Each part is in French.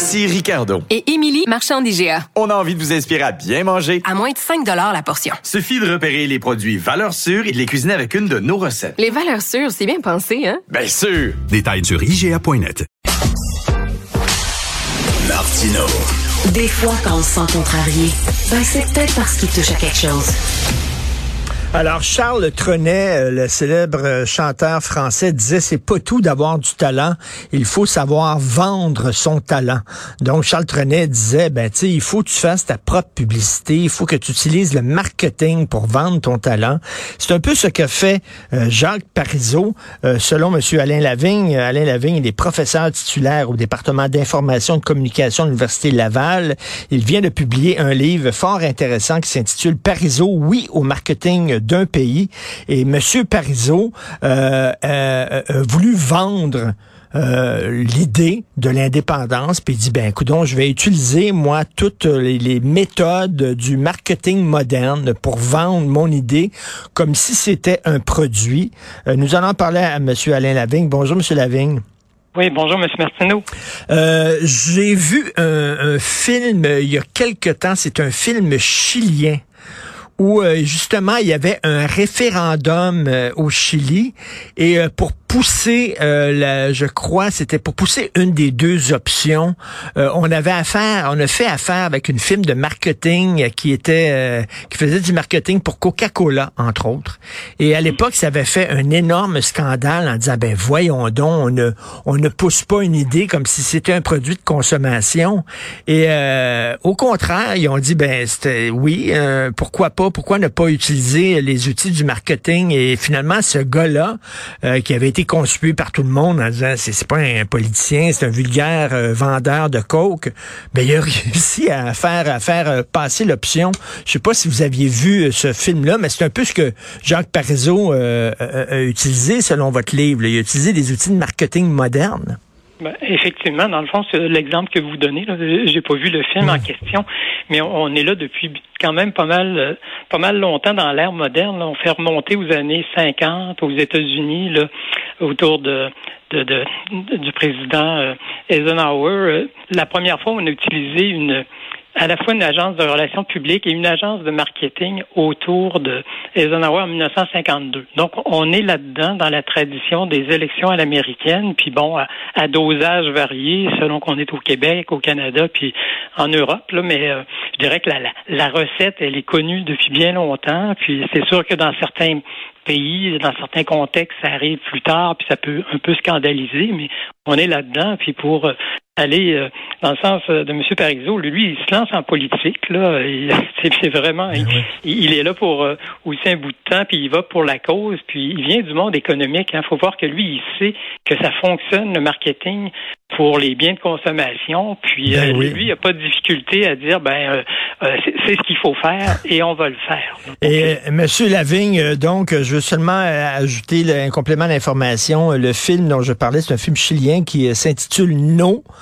Ici Ricardo. Et Émilie, marchand d'IGA. On a envie de vous inspirer à bien manger. À moins de 5 la portion. Suffit de repérer les produits valeurs sûres et de les cuisiner avec une de nos recettes. Les valeurs sûres, c'est bien pensé, hein? Bien sûr! Détails sur IGA.net. Martino. Des fois, quand on se sent contrarié, ben c'est peut-être parce qu'il touche à quelque chose. Alors, Charles Trenet, euh, le célèbre euh, chanteur français, disait c'est pas tout d'avoir du talent, il faut savoir vendre son talent. Donc, Charles Trenet disait, ben, tu sais, il faut que tu fasses ta propre publicité, il faut que tu utilises le marketing pour vendre ton talent. C'est un peu ce que fait euh, Jacques Parizeau, selon M. Alain Lavigne. Alain Lavigne, il est professeur titulaire au département d'information et de communication de l'Université Laval. Il vient de publier un livre fort intéressant qui s'intitule Parizeau, oui au marketing d'un pays. Et M. Parizeau euh, euh, a voulu vendre euh, l'idée de l'indépendance, puis il dit, ben écoute, je vais utiliser, moi, toutes les, méthodes du marketing moderne pour vendre mon idée comme si c'était un produit. nous allons parler à M. Alain Lavigne. Bonjour, M. Lavigne. Oui, bonjour, M. Martineau. J'ai vu un, un, film il y a quelque temps, c'est un film chilien où euh, justement il y avait un référendum euh, au Chili. Et euh, pour pousser, la, je crois, c'était pour pousser une des deux options. on avait affaire, on a fait affaire avec une firme de marketing qui était, qui faisait du marketing pour Coca-Cola entre autres. Et à l'époque, ça avait fait un énorme scandale en disant ben voyons donc, on ne, on ne pousse pas une idée comme si c'était un produit de consommation. Et au contraire, ils ont dit ben c'était oui, pourquoi pas pourquoi ne pas utiliser les outils du marketing? Et finalement, ce gars-là, euh, qui avait été conspué par tout le monde en disant c'est pas un politicien, c'est un vulgaire euh, vendeur de coke, ben il a réussi à faire à faire euh, passer l'option. Je sais pas si vous aviez vu ce film-là, mais c'est un peu ce que Jacques Parizeau a utilisé selon votre livre. Il a utilisé des outils de marketing modernes. Ben, effectivement, dans le fond, c'est l'exemple que vous donnez. J'ai pas vu le film en question, mais on, est là depuis quand même pas mal, euh, pas mal longtemps dans l'ère moderne. On fait remonter aux années 50 aux États-Unis, là, autour de, de, de, du président euh, Eisenhower. Euh, la première fois, on a utilisé une à la fois une agence de relations publiques et une agence de marketing autour de Eisenhower en 1952. Donc, on est là-dedans dans la tradition des élections à l'américaine, puis bon, à, dosage varié selon qu'on est au Québec, au Canada, puis en Europe. Là, mais euh, je dirais que la, la recette, elle est connue depuis bien longtemps. Puis c'est sûr que dans certains pays, dans certains contextes, ça arrive plus tard, puis ça peut un peu scandaliser, mais on est là-dedans. Puis pour euh, aller euh, dans le sens euh, de M. Parizeau, lui, il se lance en politique. Là, c'est vraiment, ben il, est là pour aussi un bout de temps, puis il va pour la cause, puis il vient du monde économique. Il hein. faut voir que lui, il sait que ça fonctionne le marketing pour les biens de consommation. Puis ben lui, il n'a pas de difficulté à dire, ben, c'est ce qu'il faut faire et on va le faire. et Monsieur Lavigne, donc, je veux seulement euh, ajouter un complément d'information. Le film dont je parlais, c'est un film chilien qui euh, s'intitule No.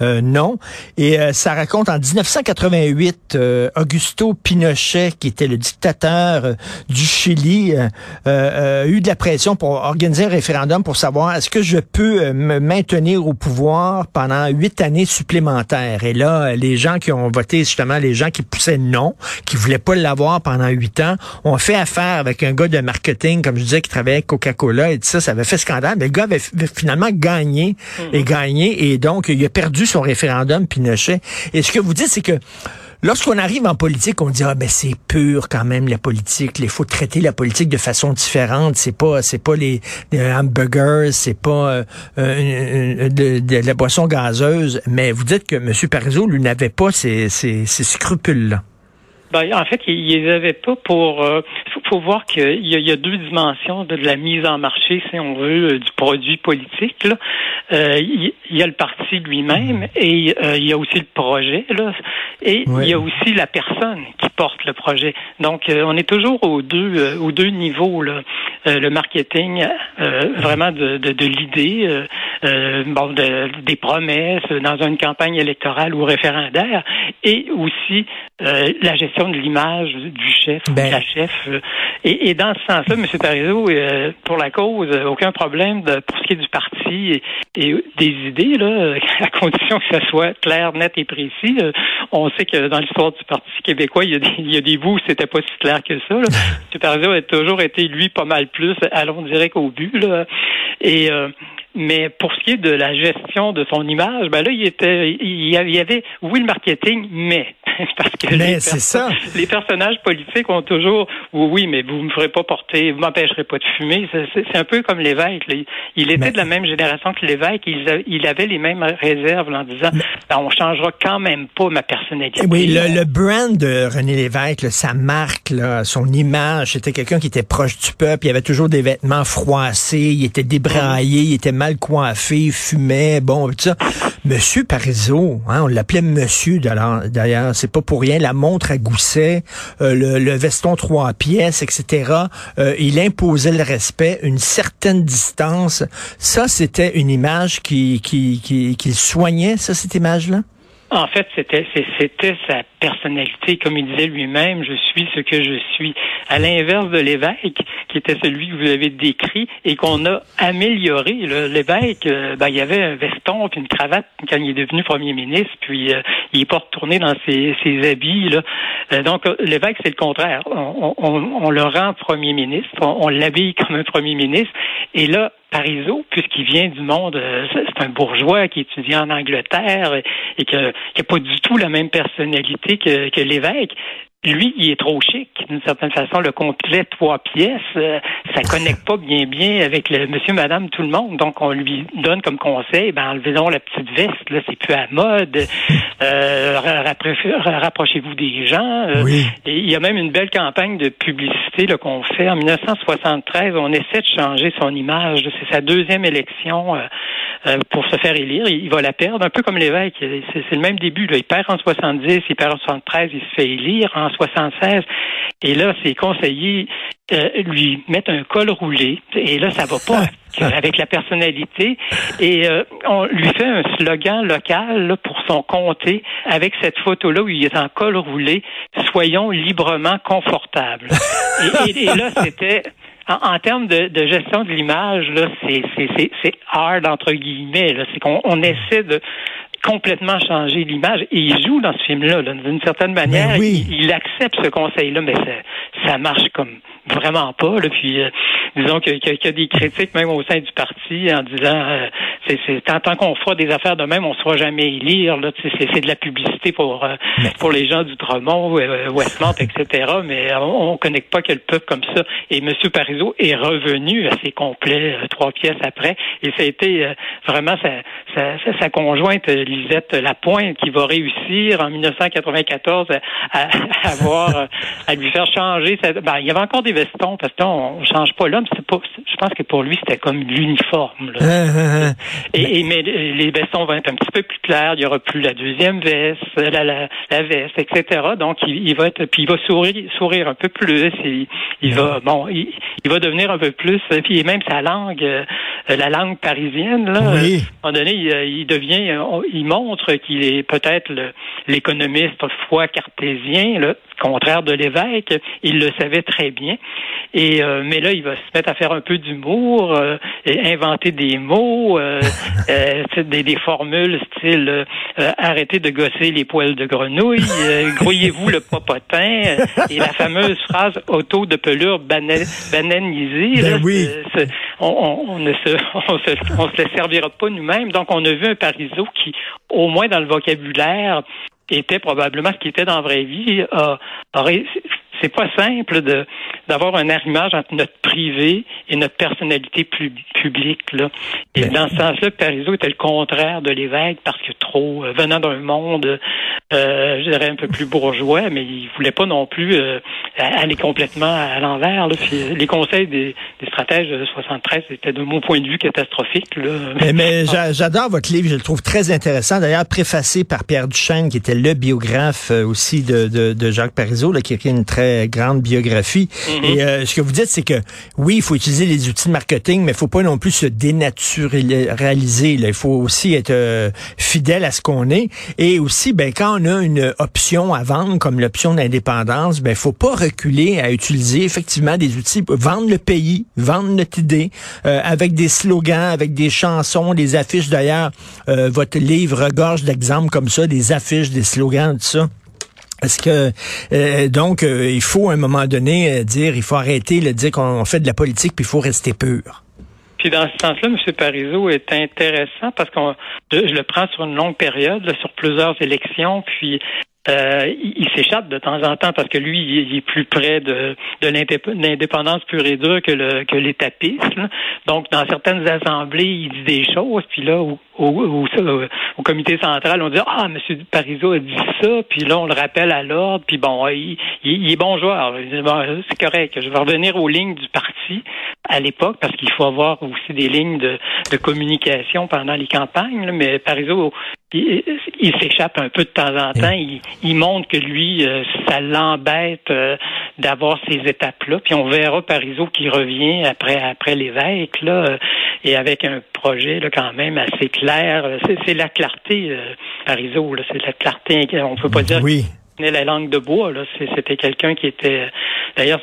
Euh, non. Et euh, ça raconte en 1988, euh, Augusto Pinochet, qui était le dictateur du Chili, a eu de la pression pour organiser un référendum pour savoir est-ce que je peux me maintenir au pouvoir pendant huit années supplémentaires. Et là, les gens qui ont voté, justement, les gens qui poussaient non, qui voulaient pas l'avoir pendant huit ans, ont fait affaire avec un gars de marketing, comme je disais, qui travaillait avec Coca-Cola et tout ça. Ça avait fait scandale. Mais le gars avait, finalement gagné et mm-hmm. gagné. Et donc, il a perdu son référendum Pinochet. Et ce que vous dites, c'est que Lorsqu'on arrive en politique, on dit ah ben c'est pur quand même la politique. Il faut traiter la politique de façon différente. C'est pas c'est pas les, hamburgers, c'est pas euh, euh, de, la boisson gazeuse. Mais vous dites que M. Parizeau lui n'avait pas ces, scrupules là. Ben, en fait, il les avait pas pour. Euh, faut voir qu'il y, a deux dimensions de la mise en marché, si on veut, du produit politique. Là. il y a le parti lui-même et il y a aussi le projet. Là, et il y a aussi la personne qui porte le projet. Donc, on est toujours aux deux, aux deux niveaux. Là. le marketing, vraiment de, de, de l'idée, bon, des promesses dans une campagne électorale ou référendaire, et aussi la gestion de l'image du chef ou de ben. la chef. Et, et, dans ce sens-là, M. Parizeau, pour la cause, aucun problème de, pour ce qui est du parti et, des idées, là, à condition que ça soit clair, net et précis. on sait que dans l'histoire du Parti québécois, il y a des, il y a des bouts où c'était pas si clair que ça. Là. M. Parizeau a toujours été, lui, pas mal plus, allons direct au but. Là. Et euh, mais pour ce qui est de la gestion de son image, ben là, il était, il y avait, oui, le marketing, mais parce que les, ça. les personnages politiques ont toujours, oui, mais vous me ferez pas porter, vous m'empêcherez pas de fumer. C'est un peu comme l'évêque. Il était de la même génération que l'évêque. Il, avait les mêmes réserves en disant, ben, on changera quand même pas ma personnalité. Oui, le, brand de René Lévesque, sa marque, là, son image, c'était quelqu'un qui était proche du peuple. Il avait toujours des vêtements froissés, il était débraillé, il était mal coiffé, fumait, bon, tout ça. Monsieur Parizeau, hein, on l'appelait Monsieur d'ailleurs, c'est pas pour rien, la montre à gousset, euh, le, veston trois pièces, etc. Euh, il imposait le respect, une certaine distance. Ça, c'était une image qui, qui, qui, qui soignait, ça, cette image-là? En fait, c'était c'était sa personnalité, comme il disait lui-même, je suis ce que je suis. À l'inverse de l'évêque, qui était celui que vous avez décrit et qu'on a amélioré. L'évêque, euh, ben, il y avait un veston puis une cravate quand il est devenu premier ministre, puis euh, il est pas retourné dans ses, ses habits. Là. Euh, donc l'évêque, c'est le contraire. On, on, on, le rend premier ministre, on, on l'habille comme un premier ministre, et là, Parizeau, puisqu'il vient du monde, euh, c'est un bourgeois qui étudie en Angleterre et, qui n'a pas du tout la même personnalité que, que l'évêque lui, il est trop chic, d'une certaine façon, le complet trois pièces, euh, ça connecte pas bien bien avec le monsieur, madame, tout le monde. Donc, on lui donne comme conseil, ben, enlevez donc la petite veste, là, c'est plus à mode. Euh, rapprochez-vous des gens. Euh, et il y a même une belle campagne de publicité qu'on fait. En 1973, on essaie de changer son image. C'est sa deuxième élection euh, pour se faire élire. Il, va la perdre, un peu comme l'évêque. C'est le même début. Là. Il perd en 70, il perd en 73, il se fait élire en 76. Et là, ses conseillers euh, lui mettent un col roulé. Et là, ça va pas avec la personnalité. Et euh, on lui fait un slogan local là, pour son comté avec cette photo-là où il est en col roulé. Soyons librement confortables. et là, c'était en, termes de, gestion de l'image, là, c'est hard entre guillemets. C'est qu'on on essaie de complètement changer l'image et il joue dans ce film-là. D'une certaine manière, il, accepte ce conseil-là, mais ça, ça marche comme vraiment pas. Là. Puis euh, disons qu'il y, a des critiques même au sein du parti en disant euh, c'est tant, qu'on fera des affaires de même, on ne sera jamais élire. Là, c'est, de la publicité pour euh, pour les gens du Dromont, euh, Westmont, etc. Mais on, ne connecte pas que le peuple comme ça. Et M. Parizeau est revenu assez complet trois pièces après. Et ça a été vraiment sa, sa, sa, conjointe Lisette Lapointe qui va réussir en 1994 à, avoir à lui faire changer. Sa, ben, il y avait encore des vestons parce qu'on ne change pas l'homme. Pas, je pense que pour lui c'était comme l'uniforme. Et, mais les vestons vont être un petit peu plus clairs. Il y aura plus la deuxième veste, la, la, la veste, etc. Donc il, il, va être, puis il va sourire, sourire un peu plus. Il, il va, bon, il, il, va devenir un peu plus. Puis même sa langue, euh, la langue parisienne, là, à un moment donné, il, devient, montre qu'il est peut-être l'économiste foi cartésien, le contraire de l'évêque. Il le savait très bien. Et euh, mais là, il va se mettre à faire un peu d'humour, euh, et inventer des mots, euh, des, des, formules style arrêtez de gosser les poils de grenouille, grouillez-vous le popotin, et la fameuse phrase auto de pelure bananisée. Ben oui. on, on, ne se, on se, on se servira pas nous-mêmes. Donc, on a vu un Parizeau qui, au moins dans le vocabulaire, était probablement ce qui était dans la vraie vie, c'est pas simple de d'avoir un arrimage entre notre privé et notre personnalité plus publique. Là. Et dans ce sens-là, Parizeau était le contraire de l'évêque parce que trop euh, venant d'un monde, euh, je dirais un peu plus bourgeois, mais il voulait pas non plus euh, aller complètement à l'envers. Les conseils des, des, stratèges de 73 étaient de mon point de vue catastrophiques. Là. Mais, mais j'adore votre livre, je le trouve très intéressant. D'ailleurs, préfacé par Pierre Duchesne, qui était le biographe aussi de, de, de Jacques Parizeau, là, qui a écrit une très grande biographie. Mm-hmm. Et euh, ce que vous dites, c'est que oui, il faut utiliser les outils de marketing, mais il faut pas non plus se dénaturaliser. Là. Il faut aussi être euh, fidèle à ce qu'on est. Et aussi, ben, quand on a une option à vendre, comme l'option d'indépendance, ben, faut pas reculer à utiliser effectivement des outils vendre le pays, vendre notre idée, euh, avec des slogans, avec des chansons, des affiches. D'ailleurs, votre livre regorge d'exemples comme ça, des affiches, des slogans, tout ça. Est-ce que euh, donc euh, il faut à un moment donné euh, dire il faut arrêter de dire qu'on fait de la politique puis il faut rester pur. Puis dans ce sens-là, M. Parizeau est intéressant parce qu'on je, le prends sur une longue période, sur plusieurs élections, puis euh, il, s'échappe de temps en temps parce que lui, il, est plus près de, de l'indépendance pure et dure que le que l'étapisme. Donc, dans certaines assemblées, il dit des choses, puis là, au, au, au, comité central, on dit Ah, M. Parizeau a dit ça, puis là, on le rappelle à l'ordre, puis bon, il, il, est bon joueur. c'est correct. Je vais revenir aux lignes du parti à l'époque, parce qu'il faut avoir aussi des lignes de, de communication pendant les campagnes, mais Parizeau il, s'échappe un peu de temps en temps. Il, il montre que lui, euh, ça l'embête euh, d'avoir ces étapes-là. Puis on verra Parizeau qui revient après après l'évêque là, euh, et avec un projet là quand même assez clair. C'est la clarté Parizeau. C'est la clarté. On peut pas dire. Oui. La langue de bois, là, c'était quelqu'un qui était. D'ailleurs,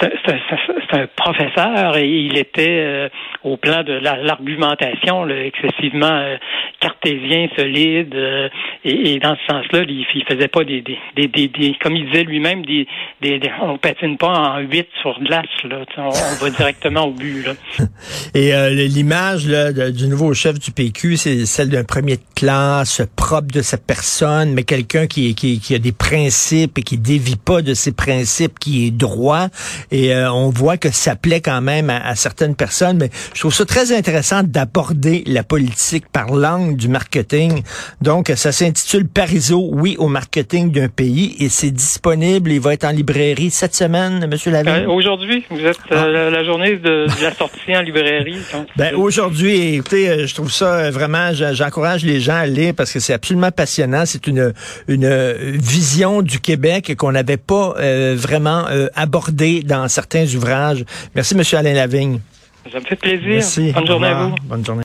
c'est un professeur et il était euh, au plan de l'argumentation excessivement euh, cartésien, solide. Euh, et, dans ce sens-là, il, faisait pas des, des, des, des, comme il disait lui-même, des, des, on patine pas en huit sur glace. Là, on, va directement au but. Là. Et l'image du nouveau chef du PQ, c'est celle d'un premier de classe, propre de sa personne, mais quelqu'un qui, qui, qui a des principes et qui dévie pas de ses principes, qui est droit. Et euh, on voit que ça plaît quand même à, certaines personnes. Mais je trouve ça très intéressant d'aborder la politique par l'angle du marketing. Donc, ça s'intitule Parizeau, oui au marketing d'un pays. Et c'est disponible. Il va être en librairie cette semaine, Monsieur Lavigne. Euh, aujourd'hui, vous êtes euh, ah. la journée de, la sortie en librairie. ben, aujourd'hui, écoutez, je trouve ça vraiment, j'encourage les gens à lire parce que c'est absolument passionnant. C'est une, une vision du Québec qu'on n'avait pas vraiment abordée dans certains ouvrages. Merci, M. Alain Lavigne. Ça me fait plaisir. Merci. Bonne journée à vous. Bonne journée.